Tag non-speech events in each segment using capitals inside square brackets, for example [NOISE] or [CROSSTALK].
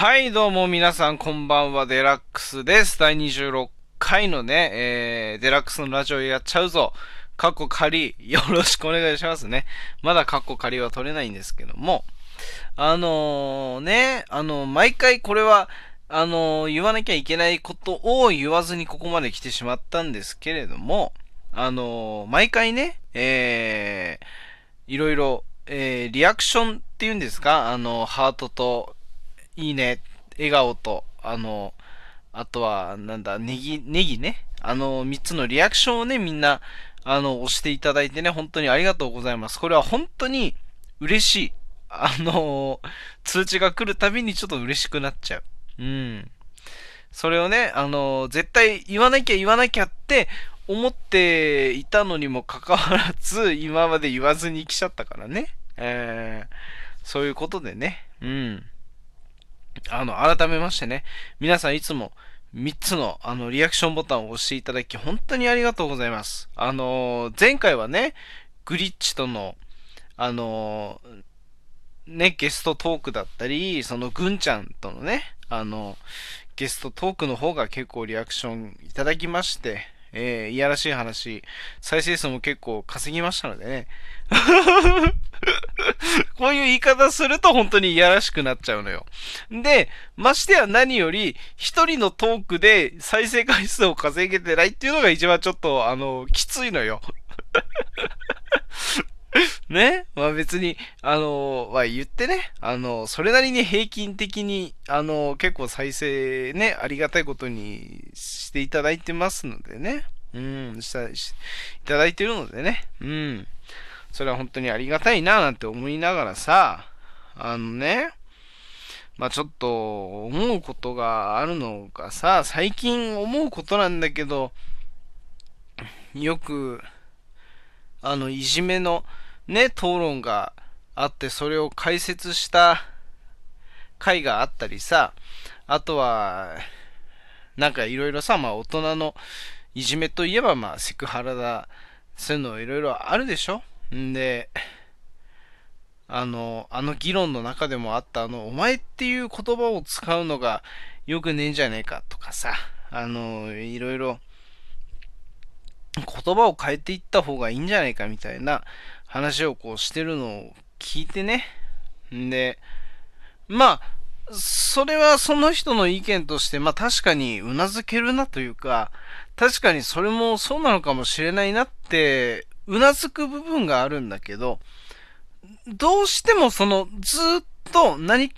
はい、どうも皆さんこんばんは、デラックスです。第26回のね、えー、デラックスのラジオやっちゃうぞ。カッコ仮、よろしくお願いしますね。まだカッコ仮は取れないんですけども。あのー、ね、あの、毎回これは、あのー、言わなきゃいけないことを言わずにここまで来てしまったんですけれども、あの、毎回ね、えー、いろいろ、えー、リアクションっていうんですか？あの、ハートと、いいね、笑顔と、あの、あとは、なんだ、ネギ、ネギね。あの、三つのリアクションをね、みんな、あの、押していただいてね、本当にありがとうございます。これは本当に嬉しい。あの、通知が来るたびにちょっと嬉しくなっちゃう。うん。それをね、あの、絶対言わなきゃ言わなきゃって思っていたのにもかかわらず、今まで言わずに来ちゃったからね。えー、そういうことでね。うん。あの、改めましてね、皆さんいつも3つのあのリアクションボタンを押していただき、本当にありがとうございます。あのー、前回はね、グリッチとの、あのー、ね、ゲストトークだったり、そのぐんちゃんとのね、あの、ゲストトークの方が結構リアクションいただきまして、えー、いやらしい話、再生数も結構稼ぎましたのでね。[LAUGHS] こういう言い方すると本当にいやらしくなっちゃうのよ。で、ましてや何より、一人のトークで再生回数を稼げてないっていうのが一番ちょっと、あの、きついのよ。[LAUGHS] ね？まあ別に、あの、まあ言ってね、あの、それなりに平均的に、あの、結構再生ね、ありがたいことにしていただいてますのでね。うん、した、いただいてるのでね。うん。それは本当にありがたいななんて思いながらさ、あのね、まあちょっと思うことがあるのがさ、最近思うことなんだけど、よく、あの、いじめのね、討論があって、それを解説した回があったりさ、あとは、なんかいろいろさ、まあ大人のいじめといえばまあセクハラだ、そういうのいろいろあるでしょ？んで、あの、あの議論の中でもあった、あの、お前っていう言葉を使うのがよくねえんじゃねえかとかさ、あの、いろいろ言葉を変えていった方がいいんじゃないかみたいな話をこうしてるのを聞いてね。んで、まあ、それはその人の意見として、まあ確かにうなずけるなというか、確かにそれもそうなのかもしれないなってうなずく部分があるんだけど、どうしてもそのずっと何、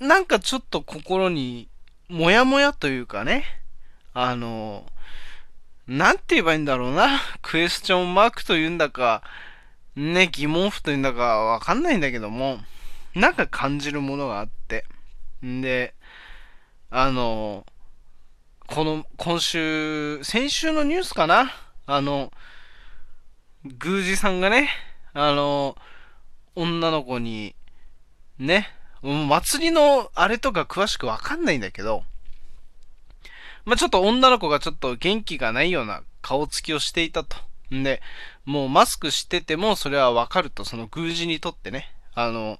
なんかちょっと心にもやもやというかね、あの、なんて言えばいいんだろうな、[LAUGHS] クエスチョンマークというんだか、ね、疑問符というんだかわかんないんだけども、なんか感じるものがあって。んで、あの、この、今週、先週のニュースかな？あの、宮司さんがね、あの、女の子に、ね、祭りのあれとか詳しくわかんないんだけど、まあ、ちょっと女の子がちょっと元気がないような顔つきをしていたと。んで、もうマスクしててもそれはわかると、その宮司にとってね、あの、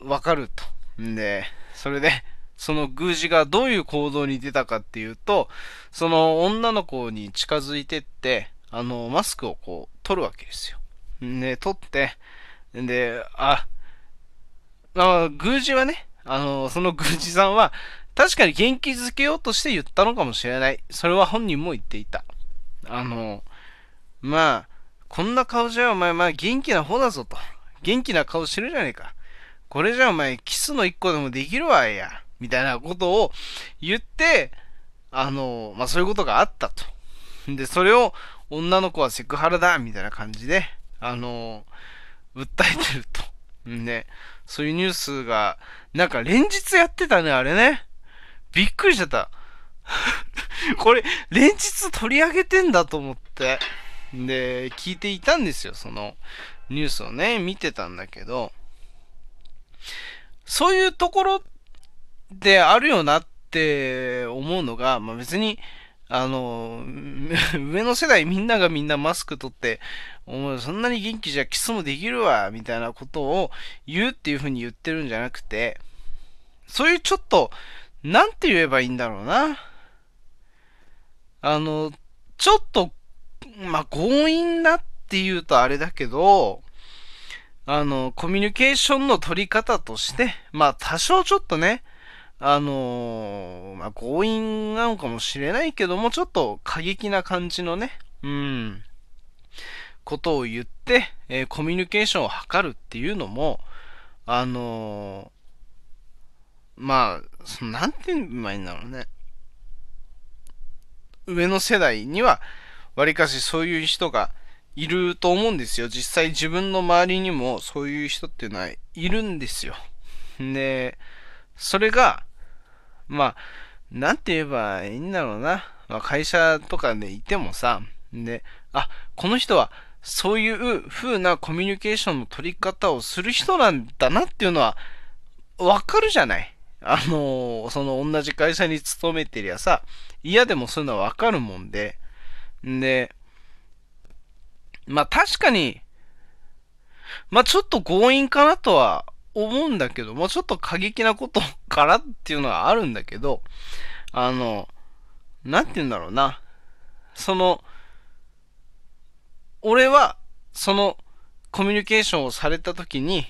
わかると。んで、それで、その宮司がどういう行動に出たかっていうと、その女の子に近づいてって、あの、マスクをこう、取るわけですよ。で、取って、で、あ、あ宮司はね、あの、その宮司さんは、確かに元気づけようとして言ったのかもしれない。それは本人も言っていた。あの、まあ、こんな顔じゃお前、まあ元気な方だぞと。元気な顔してるじゃねえか。これじゃお前、キスの一個でもできるわいや。みたいなことを言って、あの、まあそういうことがあったと。で、それを女の子はセクハラだみたいな感じで、あの、訴えてると。んで、そういうニュースが、なんか連日やってたね、あれね。びっくりしちゃった。[LAUGHS] これ、連日取り上げてんだと思って。で、聞いていたんですよ、そのニュースをね、見てたんだけど、そういうところであるよなって思うのが、まあ、別に、あの、[LAUGHS] 上の世代みんながみんなマスク取って、お前そんなに元気じゃキスもできるわ、みたいなことを言うっていう風に言ってるんじゃなくて、そういうちょっと、なんて言えばいいんだろうな。あの、ちょっと、まあ、強引なって言うとあれだけど、あの、コミュニケーションの取り方として、まあ、多少ちょっとね、あのまあ、強引なのかもしれないけども、ちょっと過激な感じのね、うん、ことを言って、えー、コミュニケーションを図るっていうのも、あのまあ、そのなんて言えばいいんだろうね。上の世代には、わりかしそういう人がいると思うんですよ。実際自分の周りにもそういう人っていうのはいるんですよ。で、それが、まあ、なんて言えばいいんだろうな。まあ、会社とかでいてもさ、で、あ、この人はそういう風なコミュニケーションの取り方をする人なんだなっていうのはわかるじゃない。あの、その同じ会社に勤めてりゃさ、嫌でもそういうのはわかるもんで、んで、まあ確かに、まあちょっと強引かなとは思うんだけど、もうちょっと過激なこと [LAUGHS] からっていうのはあるんだけど、あの、なんて言うんだろうな。その、俺は、その、コミュニケーションをされたときに、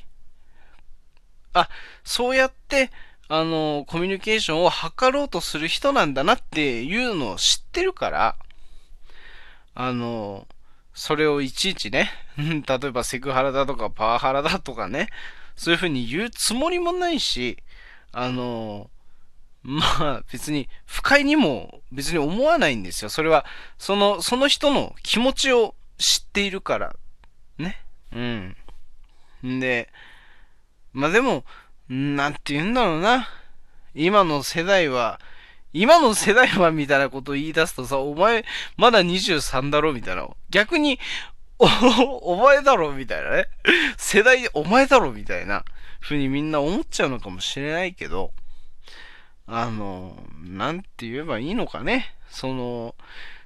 あ、そうやって、あの、コミュニケーションを図ろうとする人なんだなっていうのを知ってるから、あの、それをいちいちね、[LAUGHS] 例えばセクハラだとかパワハラだとかね、そういうふうに言うつもりもないし、あの、まあ別に不快にも別に思わないんですよ。それは、その、その人の気持ちを知っているから、ね。うん。んで、まあでも、なんて言うんだろうな。今の世代は、今の世代はみたいなことを言い出すとさ、お前、まだ23だろみたいな。逆に、お、[LAUGHS] お前だろみたいなね。世代、お前だろみたいな。ふうにみんな思っちゃうのかもしれないけど、あの、なんて言えばいいのかね。その、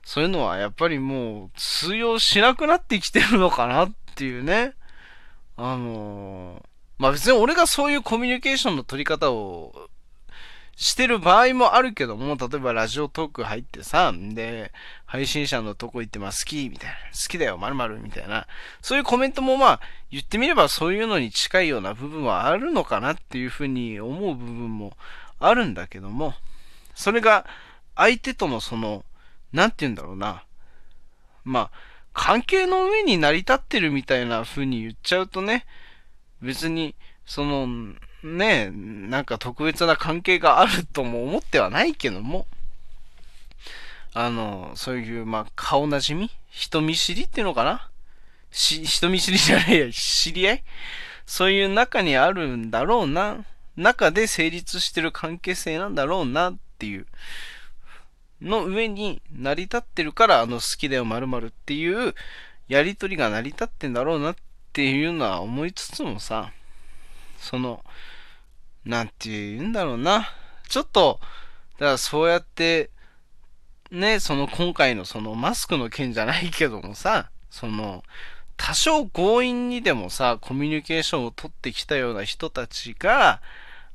そういうのはやっぱりもう通用しなくなってきてるのかなっていうね。あのまあ別に俺がそういうコミュニケーションの取り方をしてる場合もあるけども、例えばラジオトーク入ってさ、で、配信者のとこ行ってまあ好きみたいな、好きだよ、まるまるみたいな、そういうコメントもまあ言ってみればそういうのに近いような部分はあるのかなっていうふうに思う部分もあるんだけども、それが相手とのその、なんて言うんだろうな、まあ、関係の上に成り立ってるみたいな風に言っちゃうとね、別に、その、ねえ、なんか特別な関係があるとも思ってはないけども、あの、そういう、まあ、顔なじみ？人見知りっていうのかな？し、人見知りじゃないや、知り合い？そういう中にあるんだろうな。中で成立してる関係性なんだろうなっていう。の上に成り立ってるから、あの好きだよ〇〇っていうやりとりが成り立ってんだろうなっていうのは思いつつもさ、その、なんて言うんだろうな。ちょっと、だからそうやって、ね、その今回のそのマスクの件じゃないけどもさ、その、多少強引にでもさ、コミュニケーションを取ってきたような人たちが、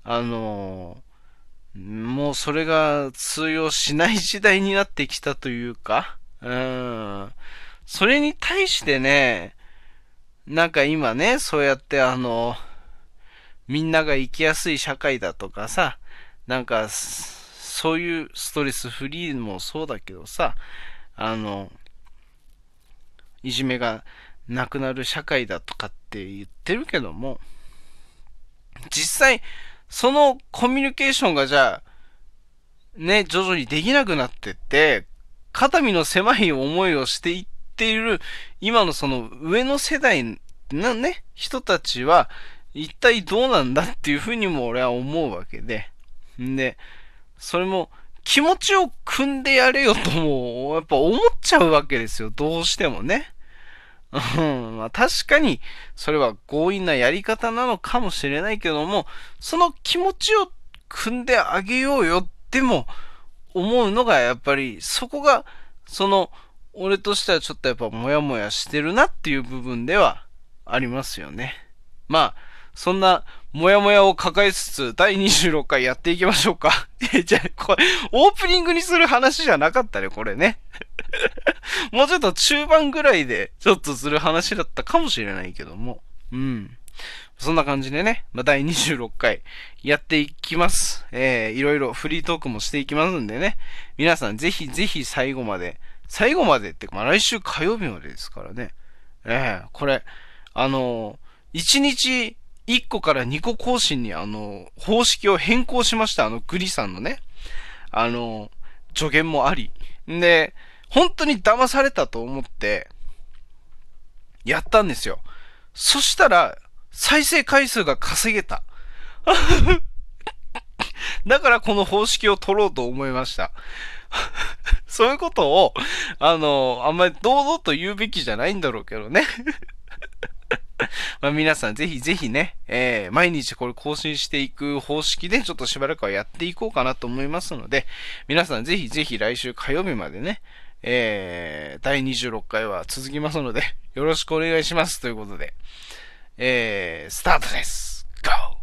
あの、もうそれが通用しない時代になってきたというか、うん。それに対してね、なんか今ね、そうやってあの、みんなが生きやすい社会だとかさ、なんか、そういうストレスフリーもそうだけどさ、あの、いじめがなくなる社会だとかって言ってるけども、実際、そのコミュニケーションがじゃあ、ね、徐々にできなくなってって、肩身の狭い思いをしていっている、今のその上の世代のね、人たちは、一体どうなんだっていうふうにも俺は思うわけで。んで、それも気持ちを組んでやれよとも、やっぱ思っちゃうわけですよ。どうしてもね。うん、まあ確かに、それは強引なやり方なのかもしれないけども、その気持ちを組んであげようよっても思うのが、やっぱり、そこが、その、俺としてはちょっとやっぱモヤモヤしてるなっていう部分ではありますよね。まあ、そんなもやもやを抱えつつ、第26回やっていきましょうか。[LAUGHS] え、じゃあ、これ、オープニングにする話じゃなかったね、これね。[LAUGHS] もうちょっと中盤ぐらいで、ちょっとする話だったかもしれないけども。うん。そんな感じでね、まあ、第26回やっていきます。えー、いろいろフリートークもしていきますんでね。皆さんぜひぜひ最後まで、最後までってまあ、来週火曜日までですからね。えー、これ、あのー、1日1個から2個更新にあの、方式を変更しました。あの、グリさんのね。あの、助言もあり。で、本当に騙されたと思って、やったんですよ。そしたら、再生回数が稼げた。[LAUGHS] だからこの方式を取ろうと思いました。[LAUGHS] そういうことを、あの、あんまり堂々と言うべきじゃないんだろうけどね。まあ皆さんぜひぜひね、えー、毎日これ更新していく方式でちょっとしばらくはやっていこうかなと思いますので、皆さんぜひぜひ来週火曜日までね、えー、第26回は続きますので、よろしくお願いしますということで、えー、スタートです !GO!